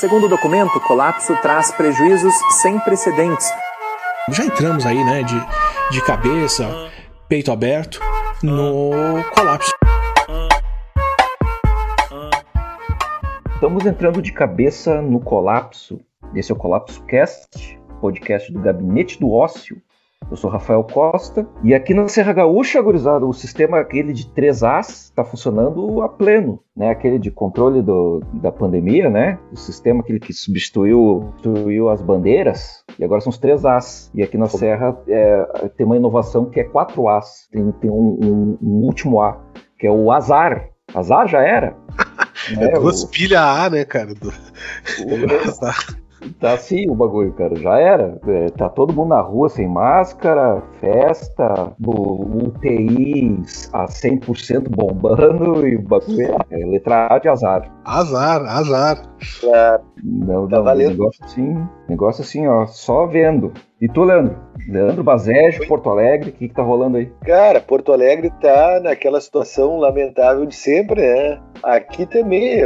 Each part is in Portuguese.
Segundo o documento, o colapso traz prejuízos sem precedentes. Já entramos aí, né, de, de cabeça, peito aberto, no colapso. Estamos entrando de cabeça no colapso. Esse é o Colapso Cast, podcast do Gabinete do Ócio. Eu sou Rafael Costa e aqui na Serra Gaúcha, gurizada, o sistema aquele de 3 As está funcionando a pleno, né? Aquele de controle do, da pandemia, né? O sistema aquele que substituiu, substituiu as bandeiras e agora são os 3 As. E aqui na Serra é, tem uma inovação que é 4 As. Tem, tem um, um, um último A, que é o azar. Azar já era. É, duas o... pilhas A, né, cara? Do... Tá assim o bagulho, cara. Já era. É, tá todo mundo na rua sem máscara, festa, UTIs a 100% bombando e o bagulho é, é letra A de azar. Azar, azar. É, não, tá não, valendo. negócio assim, negócio assim, ó, só vendo. E tu, Leandro? Leandro Bazejo, Porto Alegre, o que, que tá rolando aí? Cara, Porto Alegre tá naquela situação lamentável de sempre, né? Aqui também,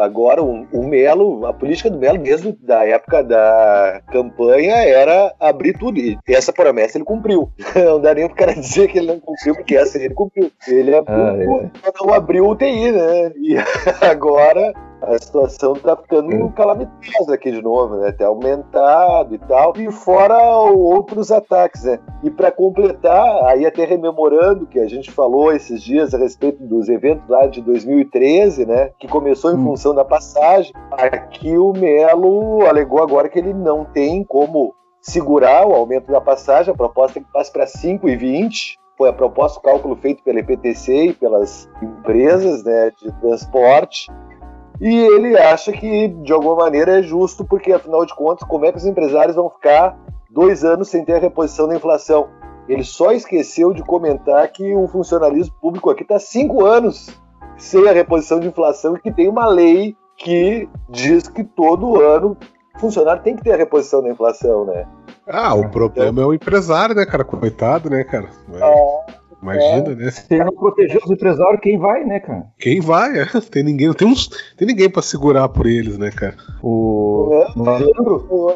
agora o, o Melo, a política do Melo, desde a época da campanha, era abrir tudo. E essa promessa ele cumpriu. Não dá nem pro cara dizer que ele não cumpriu, porque essa ele cumpriu. Ele abriu, ah, é. não abriu UTI, né? E agora a situação tá ficando calamitosa aqui de novo, né? Tem aumentado e tal. E fora outros ataques, né? E para completar, aí até rememorando que a gente falou esses dias a respeito dos eventos lá de 2013, né? Que começou em hum. função da passagem. Aqui o Melo alegou agora que ele não tem como segurar o aumento da passagem, a proposta é que passe para 5,20 foi a proposta, o cálculo feito pela EPTC e pelas empresas né, de transporte, e ele acha que, de alguma maneira, é justo, porque, afinal de contas, como é que os empresários vão ficar dois anos sem ter a reposição da inflação? Ele só esqueceu de comentar que o funcionalismo público aqui está cinco anos sem a reposição de inflação e que tem uma lei que diz que todo ano o funcionário tem que ter a reposição da inflação, né? Ah, o problema então, é o empresário, né, cara? Coitado, né, cara? É, Imagina, é, né? Se não proteger os empresários, quem vai, né, cara? Quem vai? É. Tem ninguém, tem uns, tem ninguém para segurar por eles, né, cara? O, o,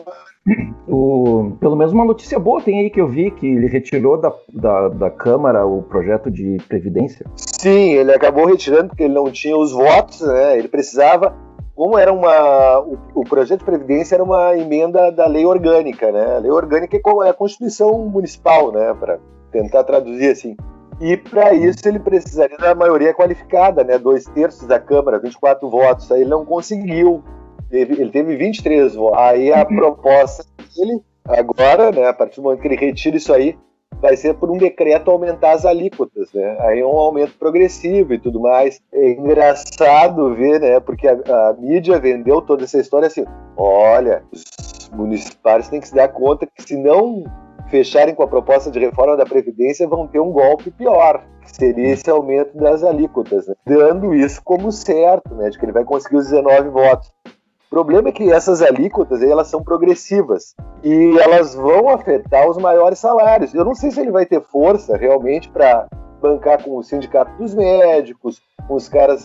o, pelo menos uma notícia boa tem aí que eu vi que ele retirou da, da, da Câmara o projeto de previdência. Sim, ele acabou retirando porque ele não tinha os votos, né? Ele precisava como era uma o, o, projeto de previdência era uma emenda da lei orgânica, né? A lei orgânica é, é a Constituição municipal, né? Para tentar traduzir assim. E para isso ele precisaria da maioria qualificada, né? Dois terços da Câmara, 24 votos. Aí ele não conseguiu. Ele teve 23 votos. Aí a proposta dele, agora, né? A partir do momento que ele retira isso aí, vai ser por um decreto aumentar as alíquotas, né? Aí é um aumento progressivo e tudo mais. É engraçado ver, né? Porque a, a mídia vendeu toda essa história assim: olha, os municipais têm que se dar conta que se não fecharem com a proposta de reforma da Previdência vão ter um golpe pior, que seria esse aumento das alíquotas, né? dando isso como certo, né, de que ele vai conseguir os 19 votos. O problema é que essas alíquotas elas são progressivas e elas vão afetar os maiores salários. Eu não sei se ele vai ter força realmente para bancar com o sindicato dos médicos, com os caras,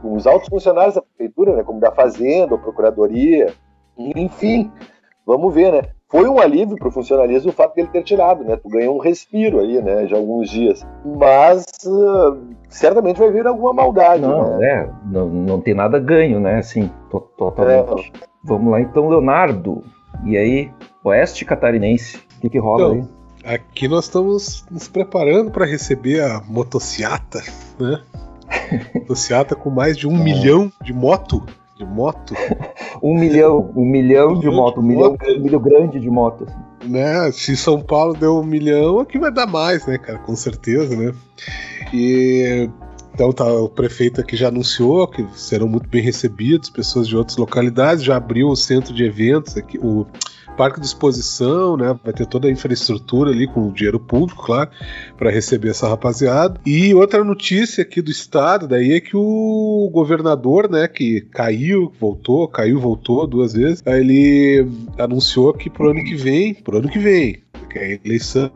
com os altos funcionários da prefeitura, né, como da fazenda, ou procuradoria, enfim, vamos ver, né? Foi um alívio para o funcionalismo o fato dele ter tirado, né? Tu ganhou um respiro aí, né? De alguns dias. Mas uh, certamente vai vir alguma maldade. Não, né? é, não, não tem nada ganho, né? Assim, to totalmente. É. Vamos lá então, Leonardo. E aí, Oeste Catarinense, o que, que rola então, aí? Aqui nós estamos nos preparando para receber a motociata, né? motociata com mais de um é. milhão de moto de moto. um milhão, um milhão de moto, um milhão, um milhão grande de moto. Assim. Né? Se São Paulo deu um milhão, aqui vai dar mais, né, cara? Com certeza, né? E então tá, o prefeito aqui já anunciou que serão muito bem recebidos, pessoas de outras localidades, já abriu o centro de eventos aqui, o parque de exposição, né? Vai ter toda a infraestrutura ali com dinheiro público, claro, para receber essa rapaziada. E outra notícia aqui do estado daí é que o governador, né, que caiu, voltou, caiu, voltou duas vezes, ele anunciou que pro ano que vem, pro ano que vem, que é eleição,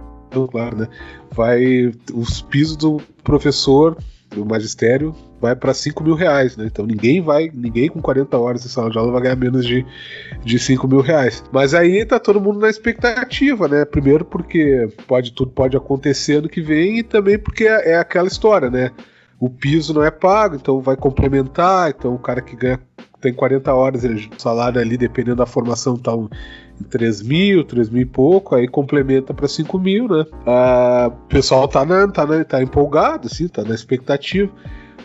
claro, né, vai os pisos do professor do magistério vai para 5 mil reais, né? Então ninguém vai, ninguém com 40 horas em sala de aula vai ganhar menos de, de 5 mil reais. Mas aí tá todo mundo na expectativa, né? Primeiro porque pode tudo pode acontecer ano que vem e também porque é, é aquela história, né? O piso não é pago, então vai complementar, então o cara que ganha tem 40 horas, ele, o salário ali, dependendo da formação, tá em 3 mil, 3 mil e pouco, aí complementa para 5 mil, né? Ah, o pessoal tá, na, tá, na, tá empolgado, assim, tá na expectativa.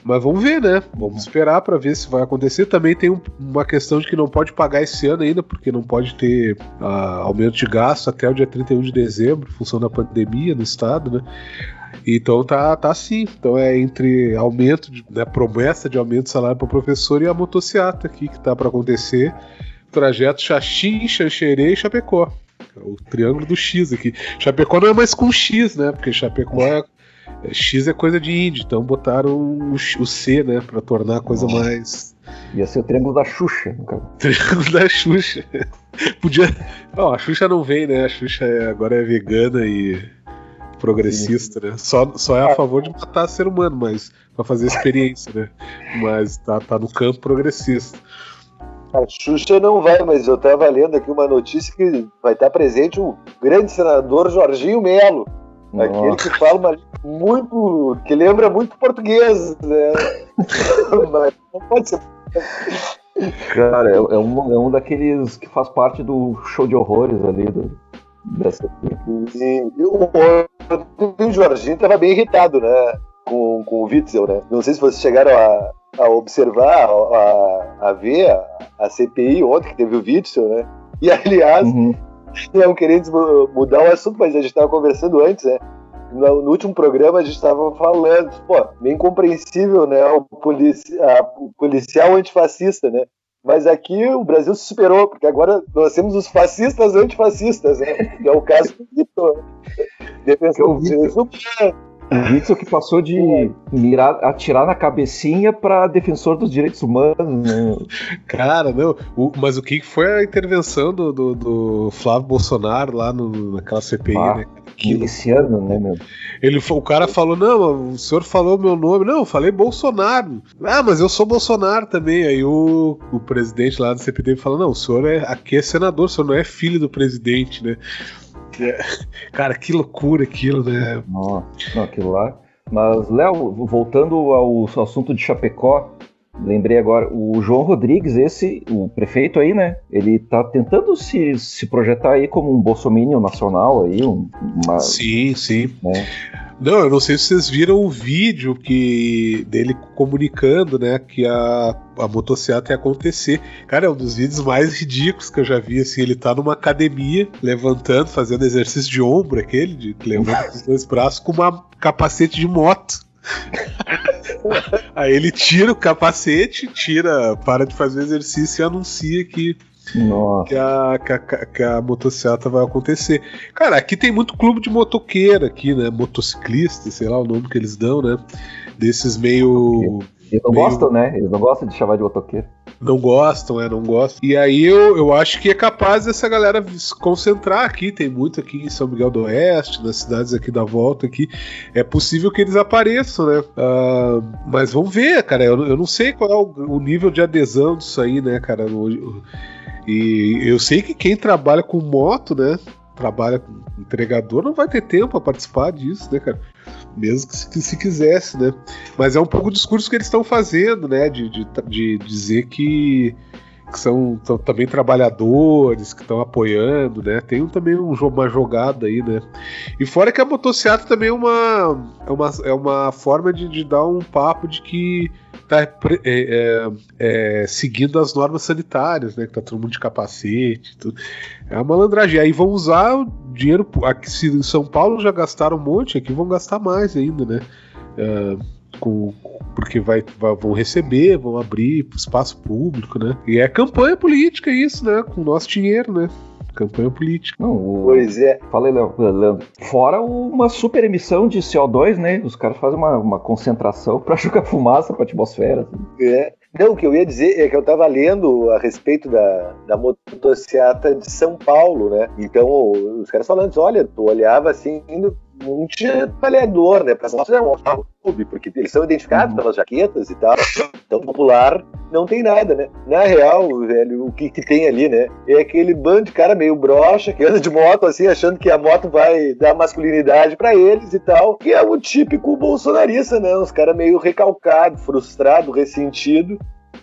Mas vamos ver, né? Vamos esperar para ver se vai acontecer. Também tem um, uma questão de que não pode pagar esse ano ainda, porque não pode ter uh, aumento de gasto até o dia 31 de dezembro, em função da pandemia no estado, né? Então tá, tá assim. Então é entre aumento, de, né, promessa de aumento de salário para o professor e a motociata aqui que tá para acontecer. Trajeto Xaxim, Xanxerê e Chapecó. O triângulo do X aqui. Chapecó não é mais com X, né? Porque Chapecó é, é X é coisa de índio, então botaram o, o C, né? Pra tornar a coisa mais. Ia ser o triângulo da Xuxa, no caso. Triângulo da Xuxa. Podia. Ó, a Xuxa não vem, né? A Xuxa é, agora é vegana e progressista, né? Só, só é a favor de matar ser humano, mas para fazer experiência, né? Mas tá, tá no campo progressista. A Xuxa não vai, mas eu estava lendo aqui uma notícia que vai estar presente o grande senador Jorginho Melo. Nossa. Aquele que fala uma muito. que lembra muito português, né? mas não pode ser. Cara, é, é, um, é um daqueles que faz parte do show de horrores ali do, dessa. E, o, o Jorginho estava bem irritado, né? Com, com o Witzel, né? Não sei se vocês chegaram a, a observar, a, a ver a, a, CPI ontem, que teve o Witzel, né? E aliás, uhum. Não querendo mudar o assunto, mas a gente estava conversando antes, né? No, no, último programa a gente estava falando, pô, bem compreensível, né? O, polici a, o policial antifascista, né? Mas aqui o Brasil se superou, porque agora nós temos os fascistas antifascistas, né? Que é o caso do Vitor. Defensor do direito o Witzel que passou de mirar, atirar na cabecinha para defensor dos direitos humanos. Né? Cara, não. O, mas o que foi a intervenção do, do, do Flávio Bolsonaro lá no, naquela CPI, ah, né? Miliciano, né, meu? Ele, o cara falou: Não, o senhor falou meu nome. Não, eu falei Bolsonaro. Ah, mas eu sou Bolsonaro também. Aí o, o presidente lá do CPD falou: Não, o senhor é, aqui é senador, o senhor não é filho do presidente, né? É. Cara, que loucura aquilo, né? Nossa, não, aquilo lá. Mas, Léo, voltando ao assunto de Chapecó, lembrei agora, o João Rodrigues, esse, o prefeito aí, né? Ele tá tentando se, se projetar aí como um bolsominion nacional aí, um, uma... Sim, sim. Né? Não, eu não sei se vocês viram o vídeo que dele comunicando, né, que a, a motocicleta ia acontecer. Cara, é um dos vídeos mais ridículos que eu já vi, assim, ele tá numa academia, levantando, fazendo exercício de ombro, aquele, de levando os dois braços, com uma capacete de moto. Aí ele tira o capacete, tira, para de fazer exercício e anuncia que que a, que, a, que a motocicleta vai acontecer. Cara, aqui tem muito clube de motoqueira aqui, né? Motociclista, sei lá o nome que eles dão, né? Desses meio. Eles não meio... gostam, né? Eles não gostam de chamar de motoqueiro. Não gostam, é, não gostam. E aí eu, eu acho que é capaz dessa galera se concentrar aqui. Tem muito aqui em São Miguel do Oeste, nas cidades aqui da volta aqui. É possível que eles apareçam, né? Uh, mas vamos ver, cara. Eu, eu não sei qual é o, o nível de adesão disso aí, né, cara? O, e eu sei que quem trabalha com moto, né? Trabalha com entregador, não vai ter tempo para participar disso, né, cara? Mesmo que se, se, quisesse, né? Mas é um pouco o discurso que eles estão fazendo, né? De, de, de dizer que, que são, são, também trabalhadores, que estão apoiando, né? Tem um, também um, uma jogada aí, né? E fora que a motocicleta também é uma, é uma, é uma forma de, de dar um papo de que tá é, é, é, seguindo as normas sanitárias, né? Que tá todo mundo de capacete, tudo. É uma malandragem. Aí vão usar o dinheiro. Aqui, se em São Paulo já gastaram um monte, aqui vão gastar mais ainda, né? É, com, porque vai, vai, vão receber, vão abrir espaço público, né? E é campanha política isso, né? Com o nosso dinheiro, né? Campanha política. Não, o... Pois é. Falei, Leandro. Fora uma super emissão de CO2, né? Os caras fazem uma, uma concentração para jogar fumaça para a atmosfera. Assim. É. Não, o que eu ia dizer é que eu estava lendo a respeito da, da motocicleta de São Paulo, né? Então, os caras falando, olha, tu olhava assim, não tinha trabalhador, né? Para nós é um clube, porque eles são identificados uhum. pelas jaquetas e tal. Então, popular não tem nada, né? Na real, velho, o que, que tem ali, né? É aquele bando de cara meio broxa que anda de moto assim, achando que a moto vai dar masculinidade para eles e tal. Que é o típico bolsonarista, né? Uns caras meio recalcado, frustrado, ressentido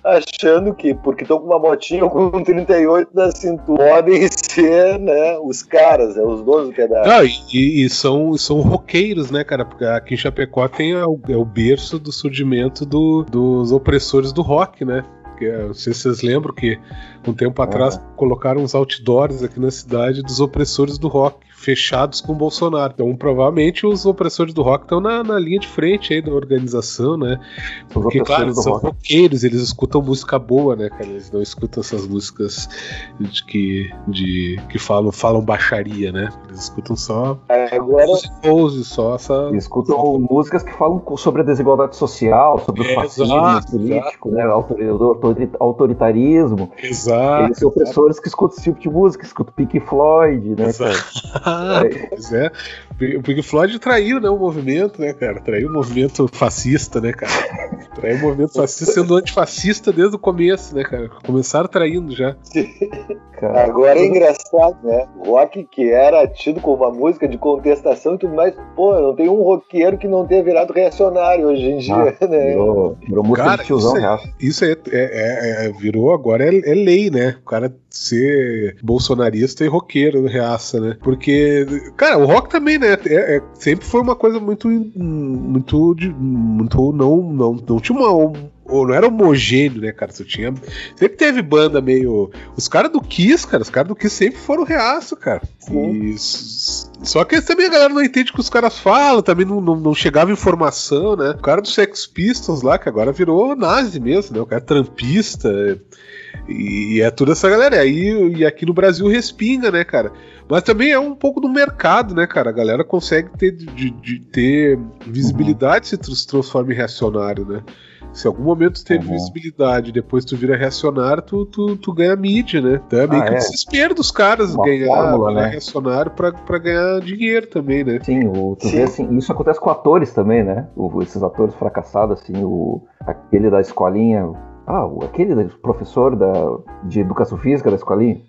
achando que, porque estão com uma motinha com 38 na cintura, podem ser né, os caras, né, os donos do pedaço. Ah, e, e, são, são roqueiros, né, cara? Porque aqui em Chapecó tem é o, é o berço do surgimento do, dos opressores do rock, né? Que, não sei se vocês lembram que um tempo atrás colocaram uns outdoors aqui na cidade dos opressores do rock fechados com o Bolsonaro. Então, provavelmente, os opressores do rock estão na, na linha de frente aí da organização, né? Porque, claro, são rock. roqueiros, eles escutam música boa, né, cara? Eles não escutam essas músicas de que, de, que falam, falam baixaria, né? Eles escutam só. Agora. Pose, só essa. Eles escutam só... músicas que falam sobre a desigualdade social, sobre é, o fascismo exato, político, exato. né? Autoritarismo. Exato. Eles são opressores que escutam esse tipo de música, escutam Pink Floyd, né, exato. cara? Pois é. O Pink Floyd traiu, né, o movimento, né, cara? Traiu o movimento fascista, né, cara? Traiu o movimento fascista sendo antifascista desde o começo, né, cara? Começaram traindo já. Agora é engraçado, né? Rock que era tido como uma música de contestação e tudo mais. Pô, não tem um roqueiro que não tenha virado reacionário hoje em dia, ah, né? Virou, virou música cara, de tiozão isso, é, isso é, é, é, virou agora é, é lei, né? O cara ser bolsonarista e roqueiro reaça, né? Porque, cara, o rock também, né? É, é, sempre foi uma coisa muito. Muito. Muito. Não, não, não tinha uma. ou não era homogêneo, né, cara? Você tinha. Sempre teve banda meio. Os caras do Kiss, cara, os caras do Kiss sempre foram reaço, cara. E... Só que também a galera não entende o que os caras falam, também não, não, não, chegava informação, né? O cara do Sex Pistols lá, que agora virou nazi mesmo, né? O cara é trampista. E é toda essa galera. E, e aqui no Brasil respinga, né, cara? Mas também é um pouco do mercado, né, cara? A galera consegue ter, de, de ter visibilidade uhum. se transforma em reacionário, né? Se em algum momento teve uhum. visibilidade depois tu vira reacionário, tu, tu, tu ganha mídia, né? Então é meio ah, que é. desespero dos caras Uma ganhar fórmula, né? reacionário pra, pra ganhar dinheiro também, né? Sim, o, tu Sim. vê assim, isso acontece com atores também, né? O, esses atores fracassados, assim, o, aquele da escolinha, ah, aquele professor da, de educação física da escolinha?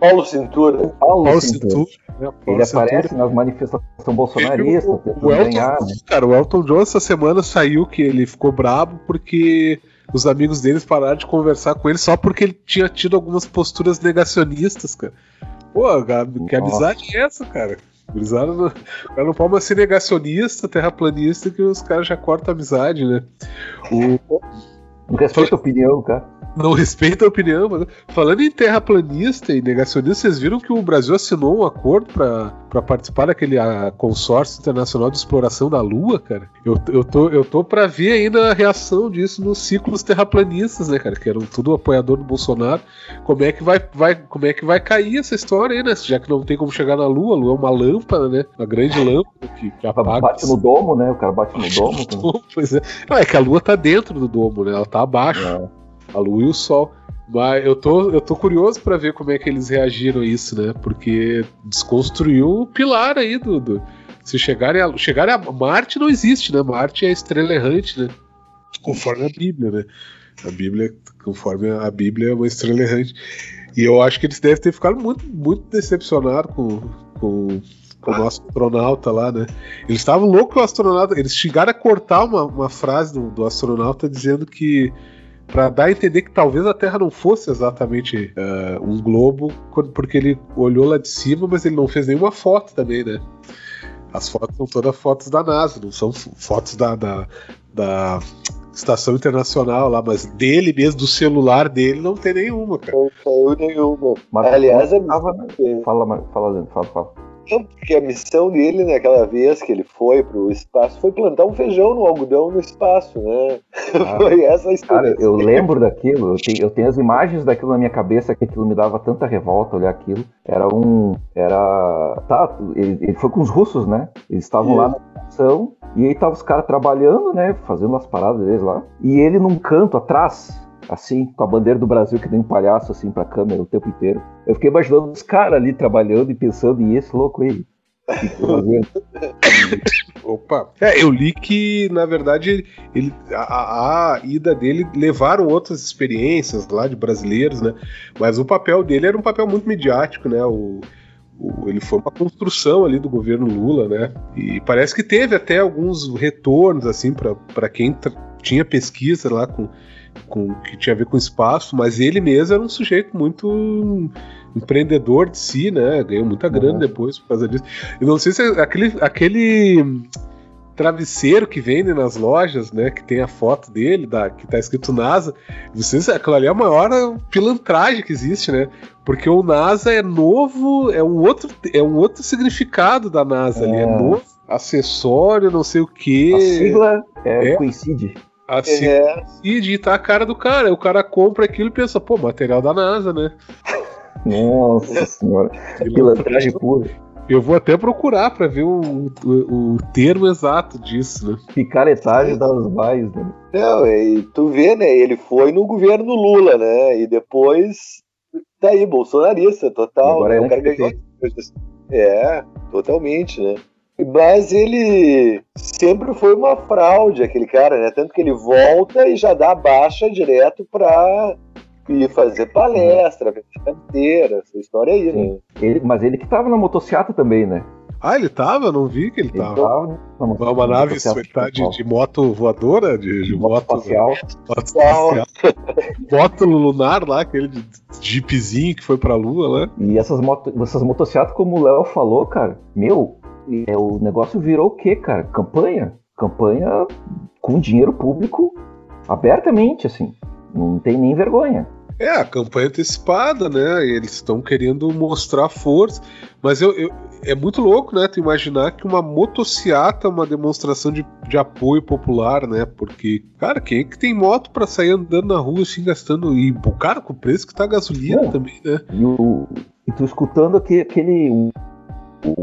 Paulo Cintura. Paulo, Paulo Cintura. Cintura. Paulo ele Cintura. aparece nas manifestações bolsonaristas, o, o Elton, ganhar, né? Cara, o Elton John essa semana saiu que ele ficou brabo porque os amigos deles pararam de conversar com ele só porque ele tinha tido algumas posturas negacionistas, cara. Pô, que amizade é essa, cara? Gurizada não, o cara não pode ser negacionista, terraplanista, que os caras já cortam a amizade, né? O, não respeita a opinião, cara não respeita a opinião. Mas... Falando em terraplanista e negacionista, vocês viram que o Brasil assinou um acordo para participar daquele a, consórcio internacional de exploração da Lua, cara? Eu, eu, tô, eu tô para ver ainda a reação disso nos ciclos terraplanistas, né, cara? Que eram tudo apoiador do Bolsonaro. Como é que vai, vai, como é que vai cair essa história aí, né? Já que não tem como chegar na Lua, a Lua é uma lâmpada, né? Uma grande lâmpada que, que apaga. Bate no domo, né? O cara bate no domo. pois é. Não, é que a Lua tá dentro do domo, né? Ela tá abaixo. É a Lua e o Sol. Mas eu tô, eu tô curioso para ver como é que eles reagiram a isso, né? Porque desconstruiu o pilar aí do. se chegarem a, chegarem a. Marte não existe, né? Marte é a estrela errante, né? Conforme a Bíblia, né? A Bíblia, conforme a Bíblia, é uma estrela errante. E eu acho que eles devem ter ficado muito, muito decepcionados com, com, com o nosso astronauta lá, né? Eles estavam loucos com o astronauta. Eles chegaram a cortar uma, uma frase do, do astronauta dizendo que para dar a entender que talvez a Terra não fosse exatamente uh, um globo, porque ele olhou lá de cima, mas ele não fez nenhuma foto também, né? As fotos são todas fotos da NASA, não são fotos da, da, da estação internacional lá, mas dele mesmo, do celular dele, não tem nenhuma, cara. Não saiu nenhuma. Mas, Aliás, é... Fala, fala, fala, fala, fala. Não, porque a missão dele naquela vez que ele foi pro espaço foi plantar um feijão no algodão no espaço, né? Ah, foi essa a história. Cara, eu lembro daquilo, eu tenho, eu tenho, as imagens daquilo na minha cabeça que aquilo me dava tanta revolta olhar aquilo. Era um. Era. Tá, ele, ele foi com os russos, né? Eles estavam lá na missão e aí tava os caras trabalhando, né? Fazendo as paradas deles lá. E ele num canto atrás, assim, com a bandeira do Brasil que nem um palhaço, assim, pra câmera o tempo inteiro. Eu fiquei imaginando os caras ali trabalhando e pensando, e esse louco aí? Opa. É, eu li que, na verdade, ele, a, a, ida dele levaram outras experiências lá de brasileiros, né? Mas o papel dele era um papel muito midiático, né? O, o, ele foi uma construção ali do governo Lula, né? E parece que teve até alguns retornos, assim, para quem tinha pesquisa lá com, com que tinha a ver com espaço, mas ele mesmo era um sujeito muito empreendedor de si, né? Ganhou muita grana uhum. depois por causa disso. Eu não sei se é aquele, aquele travesseiro que vende nas lojas, né? Que tem a foto dele, da, que tá escrito NASA. Vocês, aquilo ali é a maior pilantragem que existe, né? Porque o NASA é novo, é um outro, é um outro significado da NASA é. ali, é novo, acessório, não sei o que. A sigla é, é. coincide. A sigla é. e tá a cara do cara. O cara compra aquilo e pensa, pô, material da NASA, né? Nossa senhora, pilantragem pura. Eu vou até procurar para ver o, o, o, termo exato disso, né? Picaretagem das vaias, né? Não, e tu vê, né? Ele foi no governo Lula, né? E depois tá aí, bolsonarista, total. Agora né? é, ganhou... é, totalmente, né? Mas ele sempre foi uma fraude, aquele cara, né? Tanto que ele volta e já dá baixa direto para e fazer palestra, inteira, essa história aí, Sim. né? Ele, mas ele que tava na motocicleta também, né? Ah, ele tava? Não vi que ele, ele tava. tava uma, uma nave tá de, de, moto voadora? De, de moto, moto espacial. Moto, espacial. moto lunar lá, aquele de jeepzinho que foi pra lua, né? E essas, moto, essas motocicletas, como o Léo falou, cara, meu, é, o negócio virou o quê, cara? Campanha? Campanha com dinheiro público abertamente, assim. Não tem nem vergonha. É, a campanha antecipada, né? Eles estão querendo mostrar força. Mas eu, eu, é muito louco, né? Tu imaginar que uma motociata é uma demonstração de, de apoio popular, né? Porque, cara, quem é que tem moto para sair andando na rua assim, gastando. E, cara, com o preço que tá a gasolina também, né? E, o, e tu escutando aquele. aquele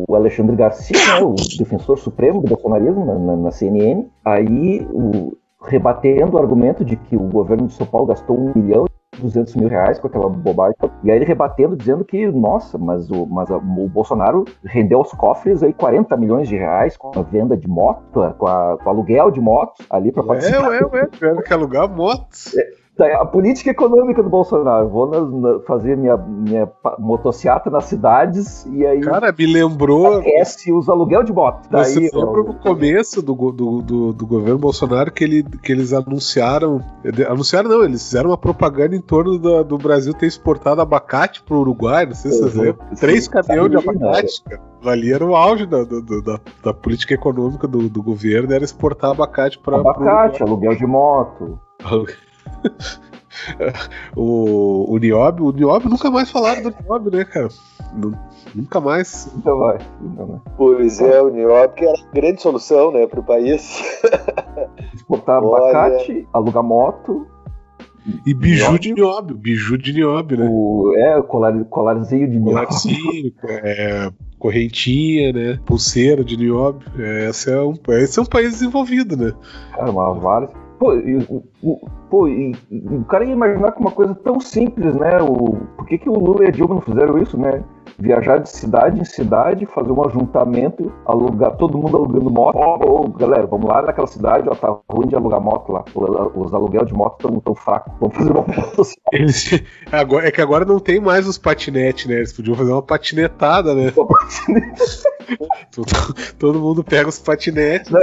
o, Alexandre Garcia, né, o defensor supremo do bolsonarismo na, na, na CNN, aí o, rebatendo o argumento de que o governo de São Paulo gastou um milhão 200 mil reais com aquela bobagem. E aí ele rebatendo, dizendo que, nossa, mas o, mas a, o Bolsonaro rendeu aos cofres aí 40 milhões de reais com a venda de moto, com, a, com o aluguel de motos ali para participar. É, é, é, tiveram que alugar motos. É, a política econômica do Bolsonaro. Vou na, na, fazer minha, minha motocicleta nas cidades e aí. Cara, me lembrou. Aquece os aluguel de moto. Tá Você lembra no começo do, do, do, do, governo Bolsonaro que, ele, que eles anunciaram. Anunciaram não, eles fizeram uma propaganda em torno do, do Brasil ter exportado abacate pro Uruguai. Não sei se vocês lembram. Três caminhões de abacate, cara. Ali era o auge da, da, da, política econômica do, do governo, era exportar abacate para. Abacate, aluguel de moto. o, o Niobe, o Niobe nunca mais falaram do Niobe, né, cara? Nunca mais. Nunca mais, nunca mais. Pois é, o Niobe que era a grande solução, né, pro país. Exportar abacate, alugar moto. E biju nióbio. de nióbio, biju de nióbio, né? O, é, colar, colarzinho de nióbio. Colarzinho, é, correntinha, né? Pulseira de nióbio. É, esse, é um, esse é um país desenvolvido, né? Cara, uma várias. Pô, e, o, pô, e, o cara ia imaginar que uma coisa tão simples, né? O, por que, que o Lula e a Dilma não fizeram isso, né? Viajar de cidade em cidade, fazer um ajuntamento, alugar, todo mundo alugando moto. Ô, oh, galera, vamos lá naquela cidade, ó, tá ruim de alugar moto lá. Os aluguel de moto estão tão fracos. Vamos fazer uma moto Eles, agora, É que agora não tem mais os patinetes, né? Eles podiam fazer uma patinetada, né? Uma patinete. Todo, todo, mundo pega os patinetes. Não,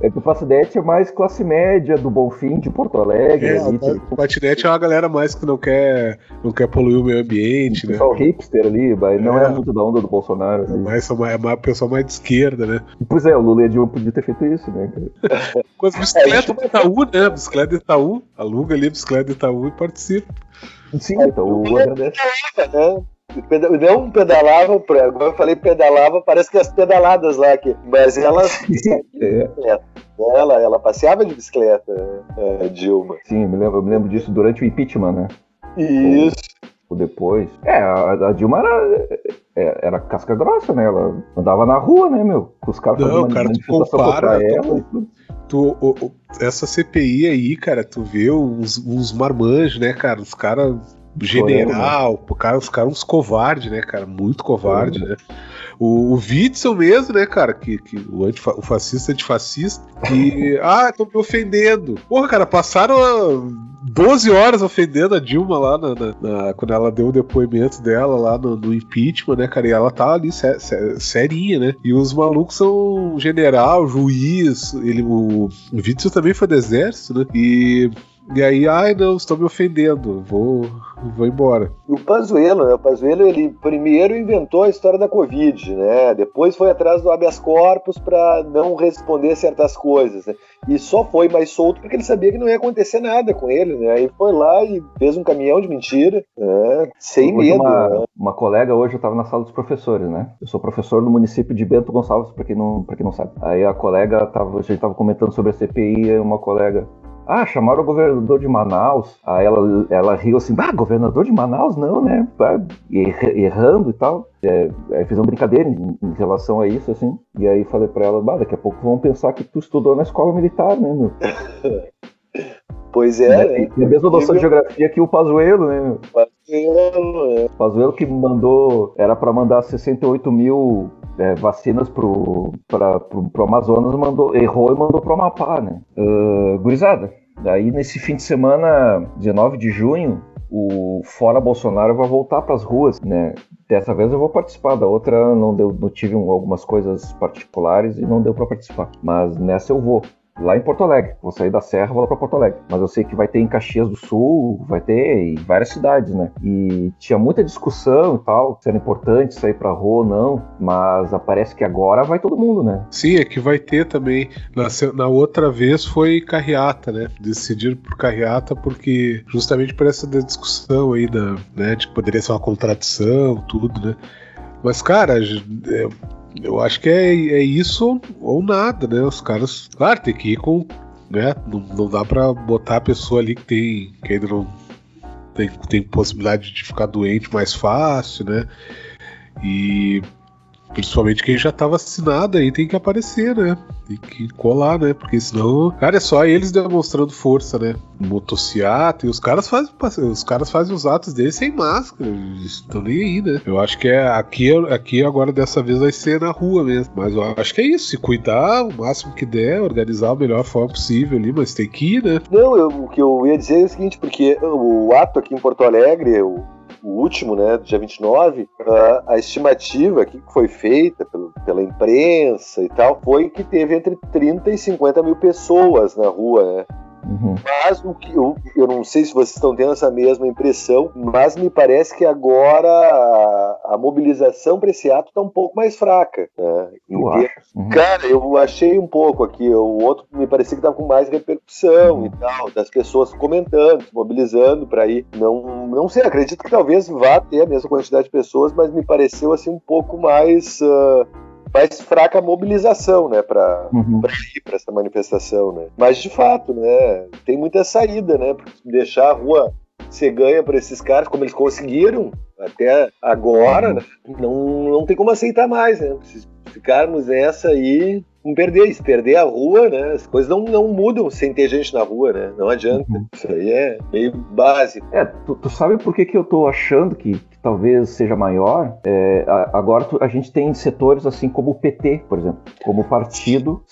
é que o patinete é mais classe média do Bonfim de Porto Alegre. É, ali, o, o patinete é uma galera mais que não quer, não quer poluir o meio ambiente, né? Só o hipster ali, mas não é, é muito da onda do Bolsonaro. É mais, é uma pessoa mais de esquerda, né? Pois é, o Lula e a Dilma podiam ter feito isso, né? Com as bicicletas do Itaú, né? Bicicleta do Itaú, aluga ali a bicicleta do Itaú e participa. Sim, então o agradece. É, não pedalava, agora eu falei pedalava, parece que as pedaladas lá aqui, mas ela é. ela, ela passeava de bicicleta, é, Dilma. Sim, eu me, lembro, eu me lembro disso durante o impeachment, né? Isso. Ou depois. É, a, a Dilma era, é, era casca grossa, né? Ela andava na rua, né, meu? Os caras Não, cara, tu compara, ela. Tu, tu, o, essa CPI aí, cara, tu vê uns, uns marmanjos, né, cara? Os caras general, o cara, os caras uns covardes, né, cara? Muito covarde, né? O, o Witzel mesmo, né, cara? Que, que o, antifa, o fascista antifascista. Que. ah, estão me ofendendo. Porra, cara, passaram 12 horas ofendendo a Dilma lá na, na, na, quando ela deu o depoimento dela lá no, no impeachment, né, cara? E ela tá ali sé, sé, serinha, né? E os malucos são general, juiz, ele, o, o Witzel também foi do exército, né? E e aí, ai não, estão me ofendendo, vou, vou embora. E o Pazuello, né? O Pazuello, ele primeiro inventou a história da Covid, né? Depois foi atrás do habeas corpus para não responder certas coisas, né? E só foi mais solto porque ele sabia que não ia acontecer nada com ele, né? Aí foi lá e fez um caminhão de mentira, né? sem hoje medo. Uma, né? uma colega hoje eu estava na sala dos professores, né? Eu sou professor do município de Bento Gonçalves, para quem não, para quem não sabe. Aí a colega tava, a gente estava comentando sobre a CPI, e uma colega ah, chamaram o governador de Manaus. Aí ela, ela riu assim, ah, governador de Manaus? Não, né? Errando e tal. É, aí fiz uma brincadeira em, em, relação a isso, assim. E aí falei pra ela, bah, daqui a pouco vão pensar que tu estudou na escola militar, né, meu? Pois é, né? Tem a mesma noção de geografia que o Pazuello, né? Pazuello, é. Pazuello que mandou, era para mandar 68 mil é, vacinas pro, pra, pro, pro Amazonas, mandou, errou e mandou pro Amapá, né? Uh, gurizada, daí nesse fim de semana, 19 de junho, o Fora Bolsonaro vai voltar para as ruas, né? Dessa vez eu vou participar, da outra não deu, não tive algumas coisas particulares e não deu para participar. Mas nessa eu vou lá em Porto Alegre. Vou sair da Serra, vou lá para Porto Alegre. Mas eu sei que vai ter em Caxias do Sul, vai ter em várias cidades, né? E tinha muita discussão e tal, se era importante sair pra rua ou não, mas parece que agora vai todo mundo, né? Sim, é que vai ter também. Na, na outra vez foi carreata, né? Decidiram por carreata porque justamente por essa discussão aí da, né, de que poderia ser uma contradição, tudo, né? Mas, cara, é, eu acho que é, é isso ou nada, né? Os caras, claro, tem que ir com. Né? Não, não dá pra botar a pessoa ali que tem. que ainda não tem, tem possibilidade de ficar doente mais fácil, né? E Principalmente quem já tá vacinado aí tem que aparecer, né? Tem que colar, né? Porque senão, cara, é só eles demonstrando força, né? Motociata e os caras fazem os caras fazem os atos deles sem máscara, estão nem aí, né? Eu acho que é aqui, aqui agora dessa vez vai ser na rua mesmo. Mas eu acho que é isso, se cuidar o máximo que der, organizar a melhor forma possível ali, mas tem que ir, né? Não, eu, o que eu ia dizer é o seguinte, porque o ato aqui em Porto Alegre, o último, né, dia 29, a, a estimativa que foi feita pelo, pela imprensa e tal foi que teve entre 30 e 50 mil pessoas na rua, né? Uhum. Mas o que eu, eu não sei se vocês estão tendo essa mesma impressão, mas me parece que agora a, a mobilização para esse ato está um pouco mais fraca. Né? Eu acho. Uhum. Cara, eu achei um pouco aqui. O outro me parecia que estava com mais repercussão uhum. e tal, das pessoas comentando, se mobilizando para ir. Não, não sei, acredito que talvez vá ter a mesma quantidade de pessoas, mas me pareceu assim um pouco mais. Uh, mais fraca mobilização, né, para uhum. ir para essa manifestação, né. Mas de fato, né, tem muita saída, né, porque deixar a rua ser ganha para esses caras, como eles conseguiram até agora, né, não, não tem como aceitar mais, né. Se ficarmos nessa aí, não perder, se perder a rua, né? As coisas não, não mudam sem ter gente na rua, né? Não adianta. Uhum. Isso aí é meio básico. É, tu, tu sabe por que, que eu tô achando que, que talvez seja maior? É, agora tu, a gente tem setores assim como o PT, por exemplo, como partido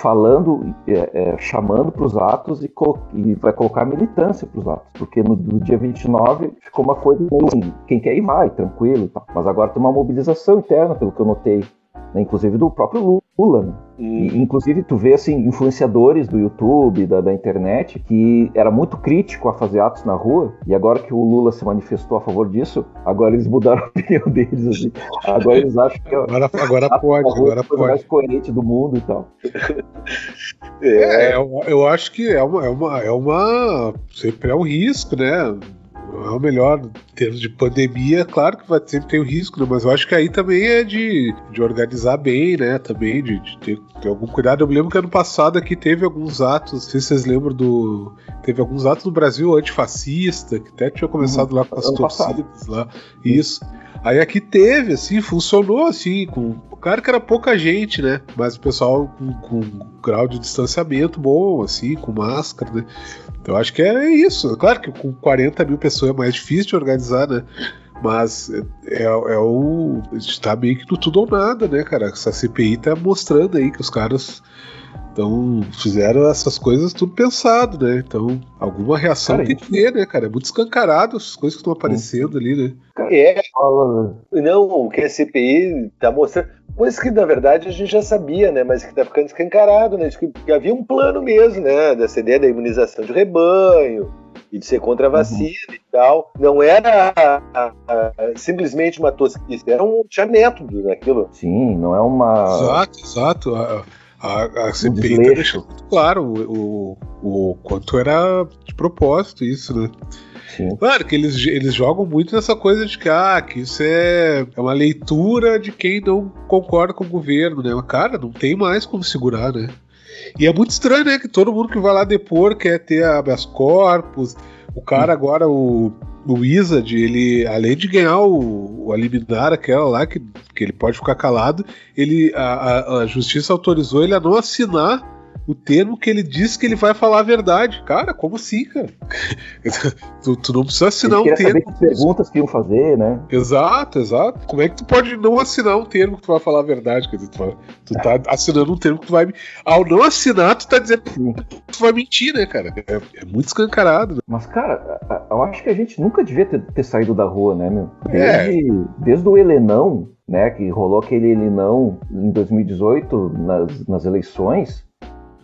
falando, é, é, chamando para os atos e, e, vai colocar militância para os atos. Porque no, no, dia 29 ficou uma coisa assim, quem quer ir vai, tranquilo e tal. Mas agora tem uma mobilização interna, pelo que eu notei né, inclusive do próprio Lula. Né? E, inclusive, tu vê assim, influenciadores do YouTube, da, da, internet, que era muito crítico a fazer atos na rua, e agora que o Lula se manifestou a favor disso, agora eles mudaram a opinião deles. Assim. Agora eles acham que agora, agora pode, agora pode. mais coerente do mundo e tal. É, eu, eu acho que é uma, é uma, é uma. Sempre é um risco, né? É o melhor em termos de pandemia, claro que vai sempre ter o risco, né? mas eu acho que aí também é de, de organizar bem, né? Também de, de ter, ter, algum cuidado. Eu me lembro que ano passado aqui teve alguns atos, não sei se vocês lembram do. Teve alguns atos no Brasil antifascista, que até tinha começado uhum. lá com as torcidas lá. Isso. Aí aqui teve, assim, funcionou assim, com. Claro que era pouca gente, né? Mas o pessoal com, com um grau de distanciamento bom, assim, com máscara, né? Eu acho que é isso. Claro que com 40 mil pessoas é mais difícil de organizar, né? Mas é, é o. A gente tá meio que no tudo ou nada, né, cara? Essa CPI tá mostrando aí que os caras então, fizeram essas coisas tudo pensado, né? Então, alguma reação cara, tem que ter, né, cara? É muito escancarado as coisas que estão aparecendo ali, né? É, não, o que a CPI tá mostrando. Coisa que, na verdade, a gente já sabia, né? Mas que tá ficando escancarado, né? De que havia um plano mesmo, né? Dessa ideia da imunização de rebanho, e de ser contra a uhum. vacina uhum. e tal. Não era a, a, a, simplesmente uma tosquice, era um, tinha método naquilo. Sim, não é uma. Exato, exato. A, a CPI tá deixando claro o, o, o quanto era de propósito isso, né? Sim. Claro que eles, eles jogam muito nessa coisa de que, ah, que isso é, é uma leitura de quem não concorda com o governo, né? Mas, cara, não tem mais como segurar, né? E é muito estranho, né? Que todo mundo que vai lá depor quer ter habeas corpus. O cara agora, o, o Wizard, ele, além de ganhar o, eliminar aquela lá, que, que ele pode ficar calado, ele a, a, a justiça autorizou ele a não assinar o termo que ele diz que ele vai falar a verdade. Cara, como assim, cara? tu, tu, não precisa assinar um termo. que perguntas que iam fazer, né? Exato, exato. Como é que tu pode não assinar um termo que tu vai falar a verdade? Quer dizer, tu, tu tá assinando um termo que tu vai. Ao não assinar, tu tá dizendo que tu vai mentir, né, cara? É, é muito escancarado. Né? Mas, cara, eu acho que a gente nunca devia ter, ter saído da rua, né, meu? Desde, é. desde o Helenão, né, que rolou aquele Helenão em 2018 nas, nas eleições,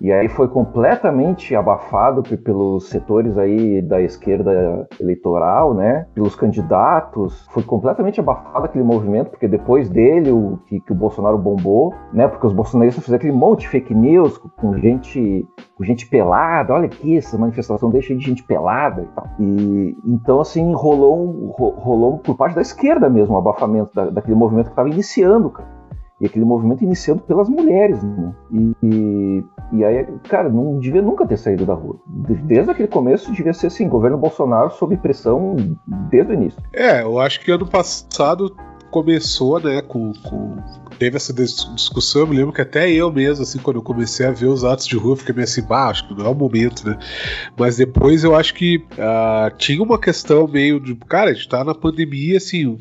e aí foi completamente abafado pelos setores aí da esquerda eleitoral, né? Pelos candidatos. Foi completamente abafado aquele movimento, porque depois dele, o que, que o Bolsonaro bombou, né? Porque os bolsonaristas fizeram aquele monte de fake news com gente, com gente pelada. Olha aqui, essa manifestação deixa de gente pelada e tal. E então, assim, rolou, rolou por parte da esquerda mesmo o abafamento da, daquele movimento que estava iniciando, cara. E aquele movimento iniciando pelas mulheres, né? E, e, e, aí, cara, não devia nunca ter saído da rua. Desde aquele começo devia ser assim, governo Bolsonaro sob pressão desde o início. É, eu acho que ano passado começou, né, com, com teve essa discussão, eu me lembro que até eu mesmo, assim, quando eu comecei a ver os atos de rua, fiquei meio assim, baixo, não é o momento, né? Mas depois eu acho que uh, tinha uma questão meio de, cara, a gente tá na pandemia, assim,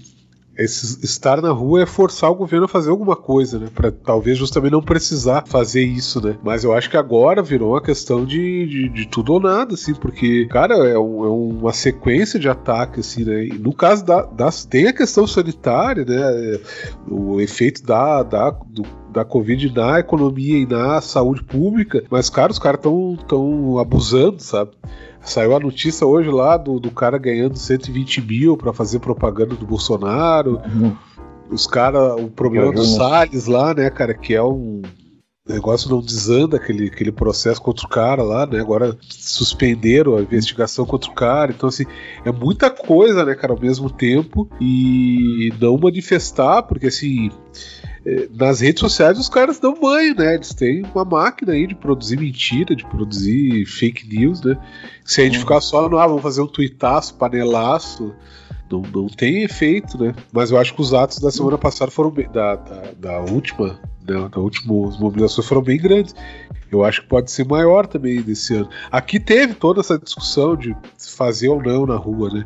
esse estar na rua é forçar o governo a fazer alguma coisa, né? Para talvez justamente não precisar fazer isso, né? Mas eu acho que agora virou uma questão de, de, de tudo ou nada, assim, porque, cara, é, um, é, uma sequência de ataques, assim, né? E no caso da, das. Tem a questão sanitária, né? O efeito da, da, do, da Covid na economia e na saúde pública, mas, cara, os caras estão tão abusando, sabe? Saiu a notícia hoje lá do, do cara ganhando 120 mil para fazer propaganda do Bolsonaro. Uhum. Os caras, o problema do Salles lá, né, cara, que é um negócio não desanda aquele, aquele processo contra o cara lá, né? Agora suspenderam a investigação contra o cara. Então, assim, é muita coisa, né, cara, ao mesmo tempo. E não manifestar, porque assim nas redes sociais os caras dão banho, né? Eles têm uma máquina aí de produzir mentira, de produzir fake news, né? Se a gente uhum. ficar só no, ah, vamos fazer um tuitaço, panelaço, não, não tem efeito, né? Mas eu acho que os atos da semana passada foram bem, da, da, da última, né, da última, as mobilizações foram bem grandes. Eu acho que pode ser maior também desse ano. Aqui teve toda essa discussão de fazer ou não na rua, né?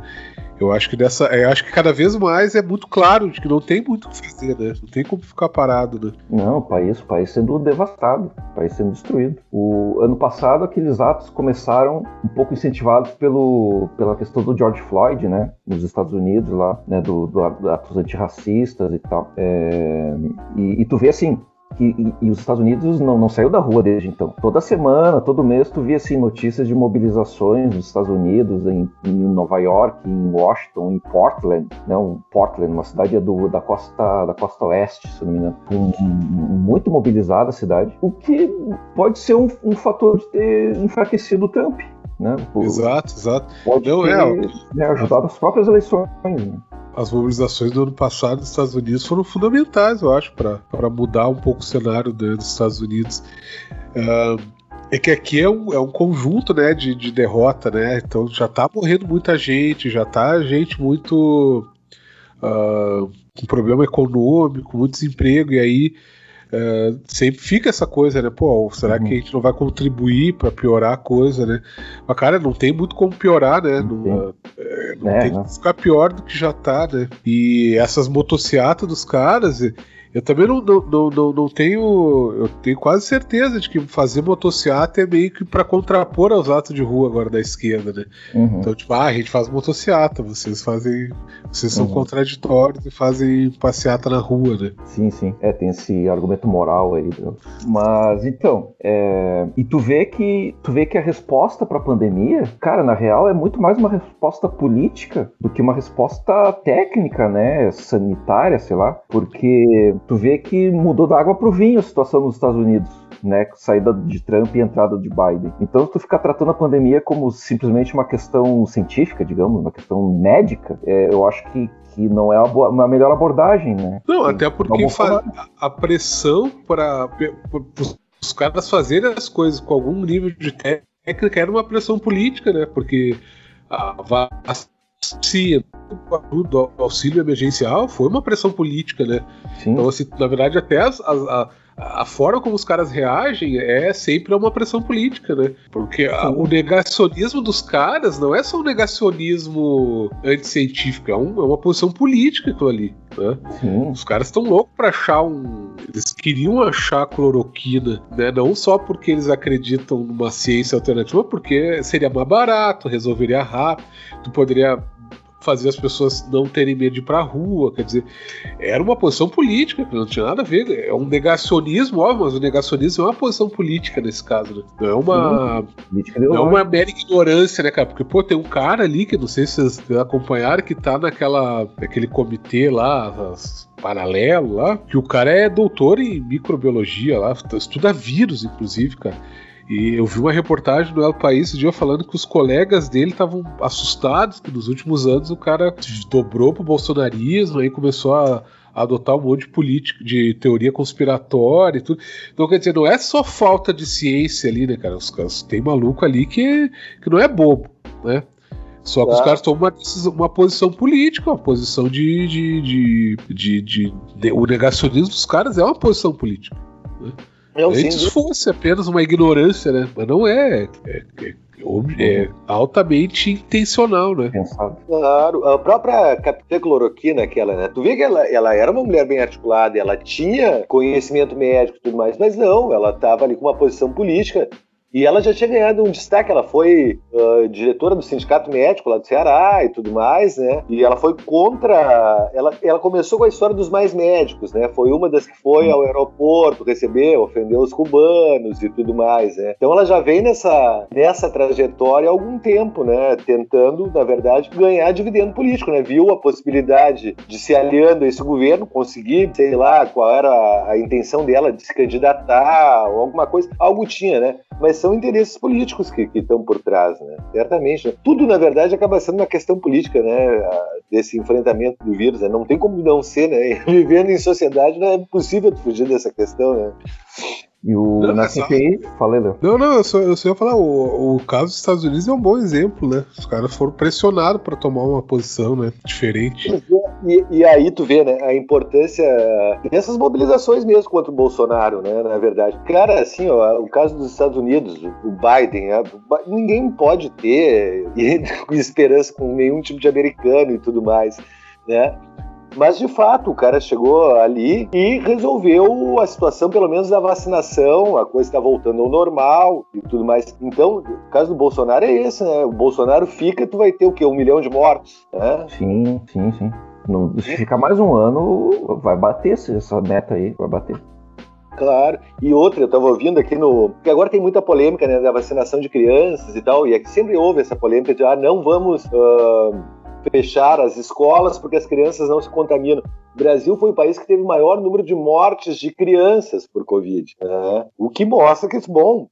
Eu acho que dessa, eu acho que cada vez mais é muito claro de que não tem muito o que fazer, né? Não tem como ficar parado, né? Não, o país, o país sendo devastado, o país sendo destruído. O ano passado aqueles atos começaram um pouco incentivados pelo, pela questão do George Floyd, né? Nos Estados Unidos lá, né? Do, do, do atos antirracistas e tal. É, e, e tu vê assim, e, e, os Estados Unidos não, não saiu da rua desde então. Toda semana, todo mês, tu via assim, notícias de mobilizações nos Estados Unidos, em, em Nova York, em Washington, em Portland, né? Um Portland, uma cidade do, da costa da costa oeste, se não me engano. Um, um, muito mobilizada a cidade, o que pode ser um, um fator de ter enfraquecido o Trump. Né? exato, exato. Pode não, ter é, né, ajudado as próprias eleições. Né? As mobilizações do ano passado nos Estados Unidos foram fundamentais, eu acho, para mudar um pouco o cenário né, dos Estados Unidos. Uh, é que aqui é um, é um conjunto né, de, de derrota, né? Então já tá morrendo muita gente, já tá gente muito uh, com problema econômico, muito desemprego, e aí Uh, sempre fica essa coisa, né? Pô, será uhum. que a gente não vai contribuir para piorar a coisa, né? Mas, cara, não tem muito como piorar, né? Não, não, é, não é, tem que ficar pior do que já tá, né? E essas motocicletas dos caras, eu também não, não, não, não, tenho. Eu tenho quase certeza de que fazer motociata é meio que para contrapor aos atos de rua agora da esquerda, né? Uhum. Então, tipo, ah, a gente faz motociata, vocês fazem. Vocês são uhum. contraditórios e fazem passeata na rua, né? Sim, sim. É, tem esse argumento moral aí. Mas então, é... e tu vê que tu vê que a resposta para a pandemia, cara, na real é muito mais uma resposta política do que uma resposta técnica, né? Sanitária, sei lá. Porque tu vê que mudou da água pro vinho a situação nos Estados Unidos. Né, saída de Trump e entrada de Biden. Então, tu ficar tratando a pandemia como simplesmente uma questão científica, digamos, uma questão médica, é, eu acho que, que não é uma, uma melhor abordagem, né? Não, até porque a pressão para os caras fazerem as coisas com algum nível de técnica era uma pressão política, né? Porque a vacina, do auxílio emergencial foi uma pressão política, né? Sim. Então, assim, na verdade, até as, as, a, a forma como os caras reagem é sempre uma pressão política, né? Porque a, o negacionismo dos caras não é só um negacionismo anticientífico, é, um, é uma posição política aquilo ali. Né? Os caras estão loucos para achar um. Eles queriam achar cloroquina, né? Não só porque eles acreditam numa ciência alternativa, porque seria mais barato, resolveria rápido, tu poderia fazer as pessoas não terem medo de ir pra rua. Quer dizer, era uma posição política, não tinha nada a ver. É um negacionismo, óbvio, mas o negacionismo é uma posição política nesse caso, né? Não é uma. não é uma mera ignorância, né, cara? Porque, pô, tem um cara ali que não sei se vocês acompanharam, que tá naquela, naquele comitê lá, paralelo lá, que o cara é doutor em microbiologia lá, estuda vírus, inclusive, cara. E eu vi uma reportagem do El País esse dia falando que os colegas dele estavam assustados que nos últimos anos o cara dobrou pro bolsonarismo e começou a, adotar um monte de política, de teoria conspiratória e tudo. Então, quer dizer, não é só falta de ciência ali, né, cara? Os caras tem maluco ali que, que não é bobo, né? Só que os caras tomam uma, uma, posição política, uma posição de de, de, de, de, de, O negacionismo dos caras é uma posição política. Né? Não, Antes sim, fosse apenas uma ignorância, né? Mas não é. É, é, é altamente intencional, né? Claro, a própria Capitã Cloroquina, aquela, né? Tu vê que ela, ela era uma mulher bem articulada, ela tinha conhecimento médico e tudo mais, mas não, ela estava ali com uma posição política e ela já tinha ganhado um destaque, ela foi uh, diretora do sindicato médico lá do Ceará e tudo mais, né? E ela foi contra. Ela, ela começou com a história dos mais médicos, né? Foi uma das que foi ao aeroporto receber, ofendeu os cubanos e tudo mais, né? Então ela já vem nessa, nessa trajetória há algum tempo, né? Tentando, na verdade, ganhar dividendo político, né? Viu a possibilidade de se aliando a esse governo, conseguir, sei lá, qual era a, intenção dela de se candidatar ou alguma coisa. Algo tinha, né? Mas são interesses políticos que, estão por trás, né? Certamente. Né? Tudo, na verdade, acaba sendo uma questão política, né? Desse enfrentamento do vírus. Né? Não tem como não ser, né? Vivendo em sociedade não é possível fugir dessa questão, né? E o não, na CPI, falei, Léo. Não, não, eu só, eu só ia falar, o, o caso dos Estados Unidos é um bom exemplo, né? Os caras foram pressionados para tomar uma posição, né? Diferente. E, e, aí tu vê, né, a importância dessas mobilizações mesmo contra o Bolsonaro, né? Na verdade. Cara, assim, ó, o caso dos Estados Unidos, o Biden, ninguém pode ter esperança com nenhum tipo de americano e tudo mais, né? Mas de fato, o cara chegou ali e resolveu a situação, pelo menos da vacinação, a coisa está voltando ao normal e tudo mais. Então, o caso do Bolsonaro é esse, né? O Bolsonaro fica, tu vai ter o quê? Um milhão de mortos, né? Sim, sim, sim. Não, se ficar mais um ano, vai bater essa meta aí, vai bater. Claro. E outra, eu estava ouvindo aqui no. Porque agora tem muita polêmica né, da vacinação de crianças e tal, e é que sempre houve essa polêmica de, ah, não vamos. Uh fechar as escolas porque as crianças não se contaminam. O Brasil foi o país que teve o maior número de mortes de crianças por Covid. Né? O que mostra que, bom,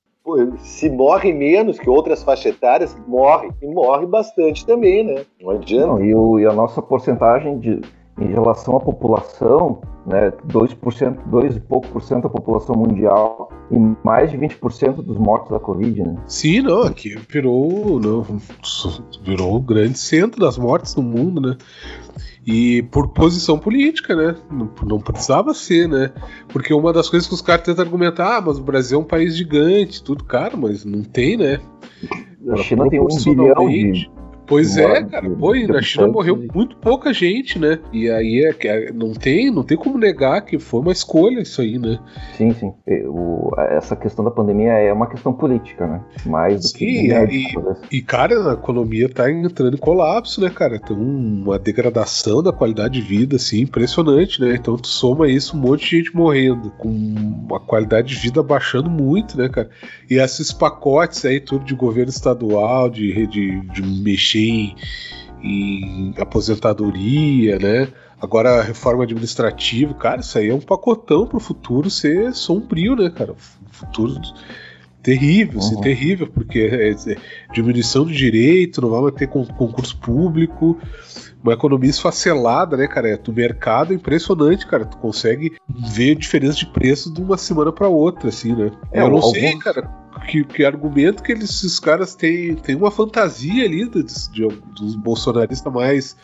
se morre menos que outras faixas etárias, morre. E morre bastante também, né? Não adianta. Não, e, o, e a nossa porcentagem de, em relação à população, né, 2%, 2 e pouco por cento da população mundial e mais de 20% dos mortos da Covid, né? Sim, não, aqui virou, não, virou o grande centro das mortes no mundo, né? E por posição política, né? Não, não, precisava ser, né? Porque uma das coisas que os caras tentam argumentar, ah, mas o Brasil é um país gigante, tudo, cara, mas não tem, né? A China tem um bilhão de, Pois é, cara. Pô, na China morreu muito pouca gente, né? E aí é, é, não, tem, não tem como negar que foi uma escolha isso aí, né? Sim, sim. O, essa questão da pandemia é uma questão política, né? Mais do sim, que. Médico, e, e, cara, a economia tá entrando em colapso, né, cara? Tem uma degradação da qualidade de vida, assim, impressionante, né? Então tu soma isso, um monte de gente morrendo, com uma qualidade de vida baixando muito, né, cara? E esses pacotes aí, tudo de governo estadual, de, de, de mexer mexer em, em aposentadoria, né? Agora, a reforma administrativa, cara, isso aí é um pacotão pro futuro ser sombrio, né, cara? Futuro terrível, assim, uhum. assim, terrível, porque é, é, diminuição de direito, não vai ter concurso público, uma economia esfacelada, né, cara? Do mercado é impressionante, cara. Tu consegue ver diferença de preço de uma semana para outra, assim, né? É, Eu não alguns... sei, cara que, que argumento que eles, esses caras têm, têm uma fantasia ali dos, de, dos bolsonaristas mais,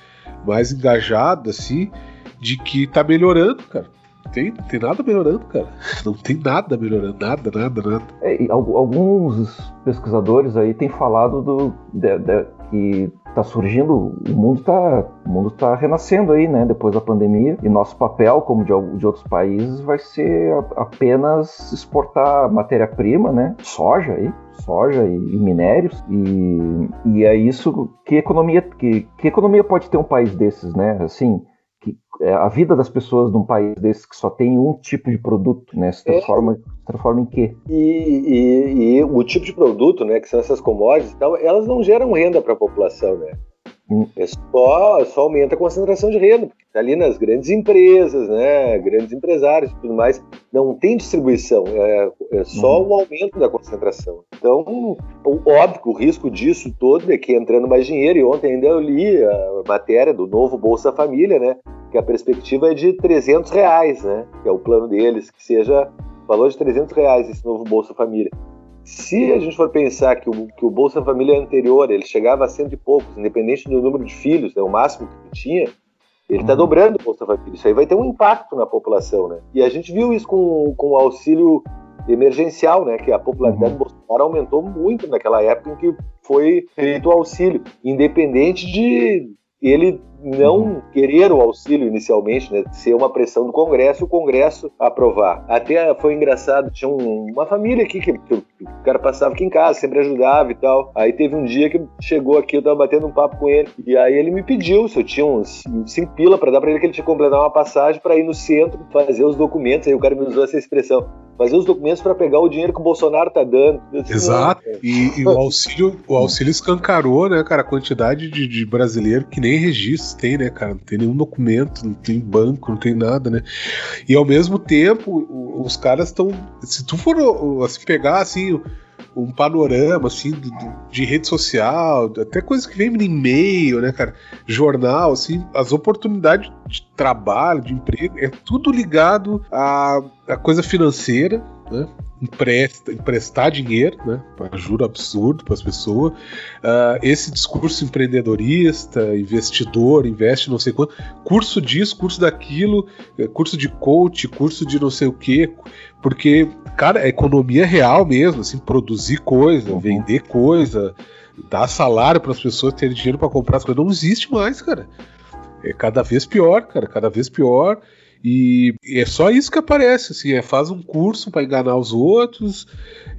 mais engajados, assim, de que tá melhorando, cara. Tem, tem nada melhorando, cara. Não tem nada melhorando, nada, nada, nada. É, alguns pesquisadores aí têm falado do, de, de, que está surgindo, o mundo está o mundo tá renascendo aí, né, depois da pandemia, e nosso papel, como de, de outros países, vai ser apenas exportar matéria-prima, né, soja aí, soja e, e, minérios. E, e é isso que economia que, que economia pode ter um país desses, né, assim, que é, a vida das pessoas num país desse que só tem um tipo de produto, né, se transforma, é. se transforma em quê? E, e, e, o tipo de produto, né, que são essas commodities, tal, elas não geram renda para a população, né? Hum. É só, só aumenta a concentração de renda, porque tá ali nas grandes empresas, né, grandes empresários e tudo mais, não tem distribuição, é, é só uhum. o aumento da concentração. Então, óbvio, o risco disso todo é que entrando mais dinheiro, e ontem ainda eu li a matéria do novo Bolsa Família, né, que a perspectiva é de 300 reais, né, que é o plano deles, que seja valor de 300 reais esse novo Bolsa Família. Se a gente for pensar que o, que o Bolsa Família anterior ele chegava a cento e poucos, independente do número de filhos, né, o máximo que tinha, ele está uhum. dobrando o Bolsa Família. Isso aí vai ter um impacto na população, né? E a gente viu isso com, com o auxílio emergencial, né? Que a popularidade uhum. do Bolsonaro aumentou muito naquela época em que foi feito o auxílio, independente de ele não uhum. querer o auxílio inicialmente, né, ser uma pressão do Congresso, o Congresso aprovar. Até foi engraçado, tinha um, uma família aqui que, que, que, o cara passava aqui em casa, sempre ajudava e tal. Aí teve um dia que chegou aqui, eu tava batendo um papo com ele, e aí ele me pediu se eu tinha uns cinco pila para dar para ele que ele tinha que completar uma passagem para ir no centro fazer os documentos. Aí o cara me usou essa expressão fazer os documentos para pegar o dinheiro que o Bolsonaro tá dando. Exato. E, e, o auxílio, o auxílio escancarou, né, cara, a quantidade de, de brasileiro que nem registro tem, né, cara? Não tem nenhum documento, não tem banco, não tem nada, né? E ao mesmo tempo, os caras estão. Se tu for assim, pegar assim um panorama assim do, de rede social, até coisas que vem no e-mail, né, cara, jornal, assim, as oportunidades de trabalho, de emprego, é tudo ligado à, à coisa financeira, né? Empresta, emprestar dinheiro, né, juro absurdo para as pessoas. Uh, esse discurso empreendedorista, investidor, investe não sei quanto, curso disso, curso daquilo, eh, curso de coach, curso de não sei o quê, porque, cara, é economia real mesmo, assim, produzir coisa, uhum. vender coisa, dar salário para as pessoas terem dinheiro para comprar as coisas, não existe mais, cara. É cada vez pior, cara, cada vez pior. E, é só isso que aparece, assim, é faz um curso para enganar os outros,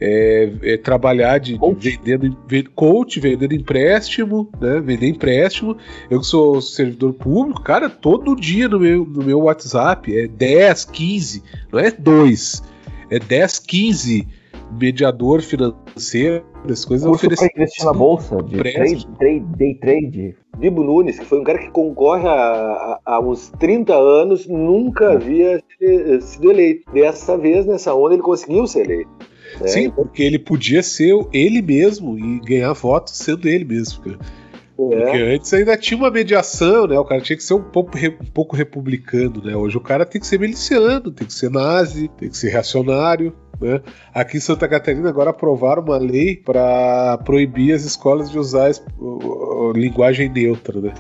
é, é trabalhar de, de vendendo coach, vendendo empréstimo, né? Vender empréstimo. Eu que sou servidor público, cara, todo dia no meu, no meu WhatsApp é 10, 15, não é 2, é 10, 15 mediador financeiro, as coisas Curso para investir na bolsa, de trade, trade, day trade. Bibo Nunes, que foi um cara que concorre há, uns 30 anos, nunca havia sido eleito. Dessa vez, nessa onda, ele conseguiu ser eleito. Né? Sim, porque ele podia ser ele mesmo e ganhar votos sendo ele mesmo. Cara. É. Porque antes ainda tinha uma mediação, né? O cara tinha que ser um pouco, um pouco republicano, né? Hoje o cara tem que ser miliciano, tem que ser nazi, tem que ser reacionário. Né? Aqui em Santa Catarina agora aprovaram uma lei para proibir as escolas de usar linguagem neutra. Né?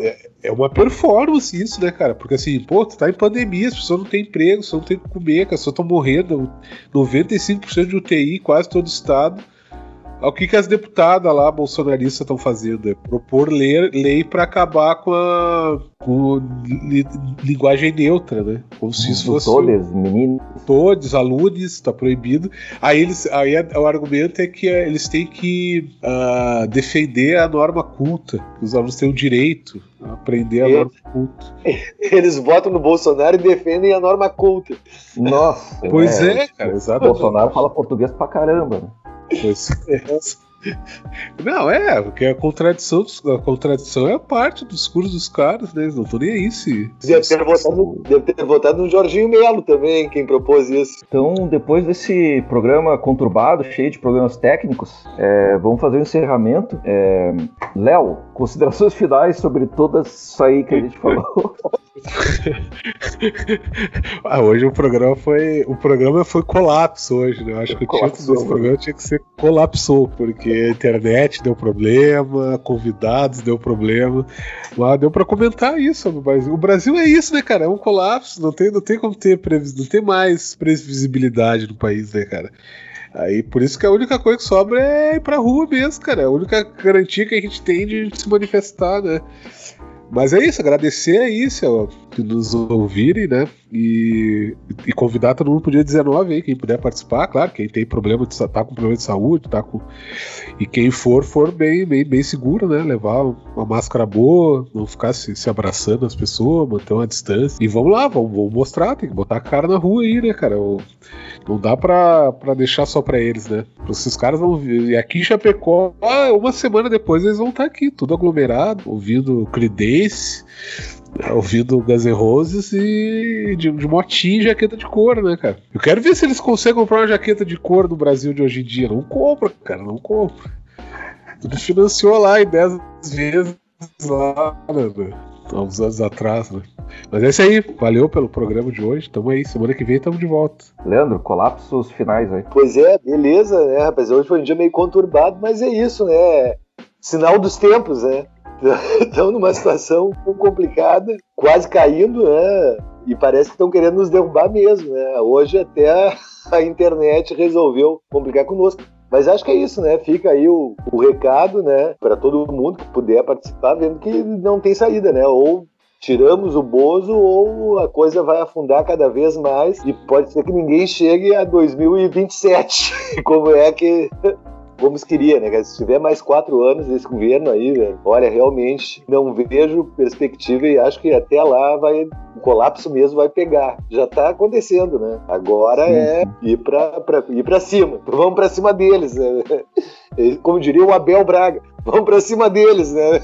É, é uma performance isso, né, cara? Porque assim, pô, tu tá em pandemia, as pessoas não têm emprego, as pessoas não têm o que comer, as pessoas estão morrendo, 95% de UTI, quase todo o estado. O que, que as deputadas lá, bolsonaristas, estão fazendo? É propor lei, lei para acabar com a com li, linguagem neutra, né? Como se isso fosse. Todos, meninos. Todos, alunos, está proibido. Aí, eles, aí o argumento é que é, eles têm que uh, defender a norma culta. Os alunos têm o direito a aprender a e, norma culta. Eles votam no Bolsonaro e defendem a norma culta. Nossa. Pois é, é cara, exatamente. O Bolsonaro fala português pra caramba, né? É. Não, é, porque a contradição, a contradição é parte do discurso dos caras, né? Eles não estão nem aí se. Deve ter, votado, deve ter votado no Jorginho Melo também, quem propôs isso. Então, depois desse programa conturbado, cheio de problemas técnicos, é, vamos fazer o um encerramento. É, Léo, considerações finais sobre tudo isso aí que a gente falou. ah, hoje o programa foi. O programa foi colapso hoje, né? Eu acho que o título desse programa tinha que ser colapsou, porque a internet deu problema, convidados deu problema. Mas deu para comentar isso no Brasil. O Brasil é isso, né, cara? É um colapso, não tem, não tem como ter previs... não tem mais previsibilidade no país, né, cara? Aí por isso que a única coisa que sobra é ir pra rua mesmo, cara. É a única garantia que a gente tem de se manifestar, né? Mas é isso, agradecer aí, seu, que nos ouvirem, né? E, e convidar todo mundo pro dia 19 aí, quem puder participar, claro, quem tem problema de tá com problema de saúde, tá com. E quem for, for bem, bem, bem seguro, né? Levar uma máscara boa, não ficar se, se abraçando as pessoas, manter uma distância. E vamos lá, vamos, vamos mostrar, tem que botar a cara na rua aí, né, cara? Não dá pra, pra deixar só pra eles, né? Esses caras vão vir. E aqui em Chapecó, uma semana depois eles vão estar tá aqui, tudo aglomerado, ouvindo Creedence ouvindo Guns N' Roses e de, de motinha e jaqueta de couro, né, cara? Eu quero ver se eles conseguem comprar uma jaqueta de couro no Brasil de hoje em dia. Não compra, cara, não compra. Tudo financiou lá em 10 vezes lá, né, há uns anos atrás, né? Mas é isso aí, valeu pelo programa de hoje. Tamo aí, semana que vem estamos de volta. Leandro, colapsos finais aí. Pois é, beleza, né, rapaz? Hoje foi um dia meio conturbado, mas é isso, né? Sinal dos tempos, né? estão numa situação complicada, quase caindo, né? E parece que estão querendo nos derrubar mesmo, né? Hoje até a, internet resolveu complicar conosco. Mas acho que é isso, né? Fica aí o, o recado, né? Para todo mundo que puder participar, vendo que não tem saída, né? Ou tiramos o Bozo ou a coisa vai afundar cada vez mais e pode ser que ninguém chegue a 2027, como é que Gomes queria, né? Se tiver mais quatro anos desse governo aí, velho, olha, realmente não vejo perspectiva e acho que até lá vai o colapso mesmo vai pegar. Já tá acontecendo, né? Agora Sim. é ir pra, pra, ir pra cima. Vamos pra cima deles. Né? Como diria o Abel Braga, vamos pra cima deles, né?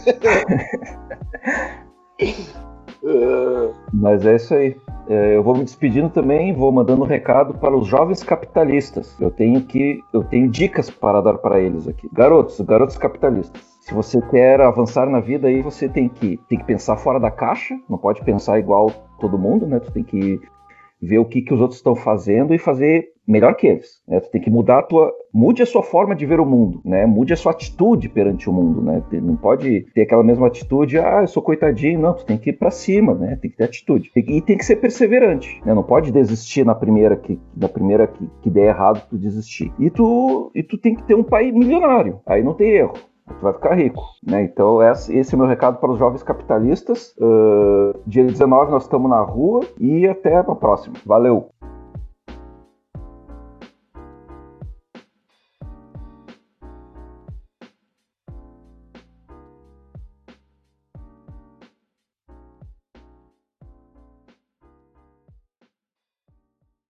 Mas é isso aí. É, eu vou me despedindo também, vou mandando um recado para os jovens capitalistas. Eu tenho que, eu tenho dicas para dar para eles aqui. Garotos, garotos capitalistas. Se você quer avançar na vida aí, você tem que, tem que pensar fora da caixa, não pode pensar igual todo mundo, né? Tu tem que ver o que, que os outros estão fazendo e fazer melhor que eles. Né? Tu tem que mudar a tua, mude a sua forma de ver o mundo, né? Mude a sua atitude perante o mundo, né? Não pode ter aquela mesma atitude, ah, eu sou coitadinho, não. Tu tem que ir para cima, né? Tem que ter atitude e tem que ser perseverante, né? Não pode desistir na primeira que, na primeira que, que der errado, tu desistir. E tu, e tu tem que ter um pai milionário. Aí não tem erro tu vai ficar rico. Né? Então, esse é o meu recado para os jovens capitalistas. Uh, dia 19 nós estamos na rua e até a próxima. Valeu!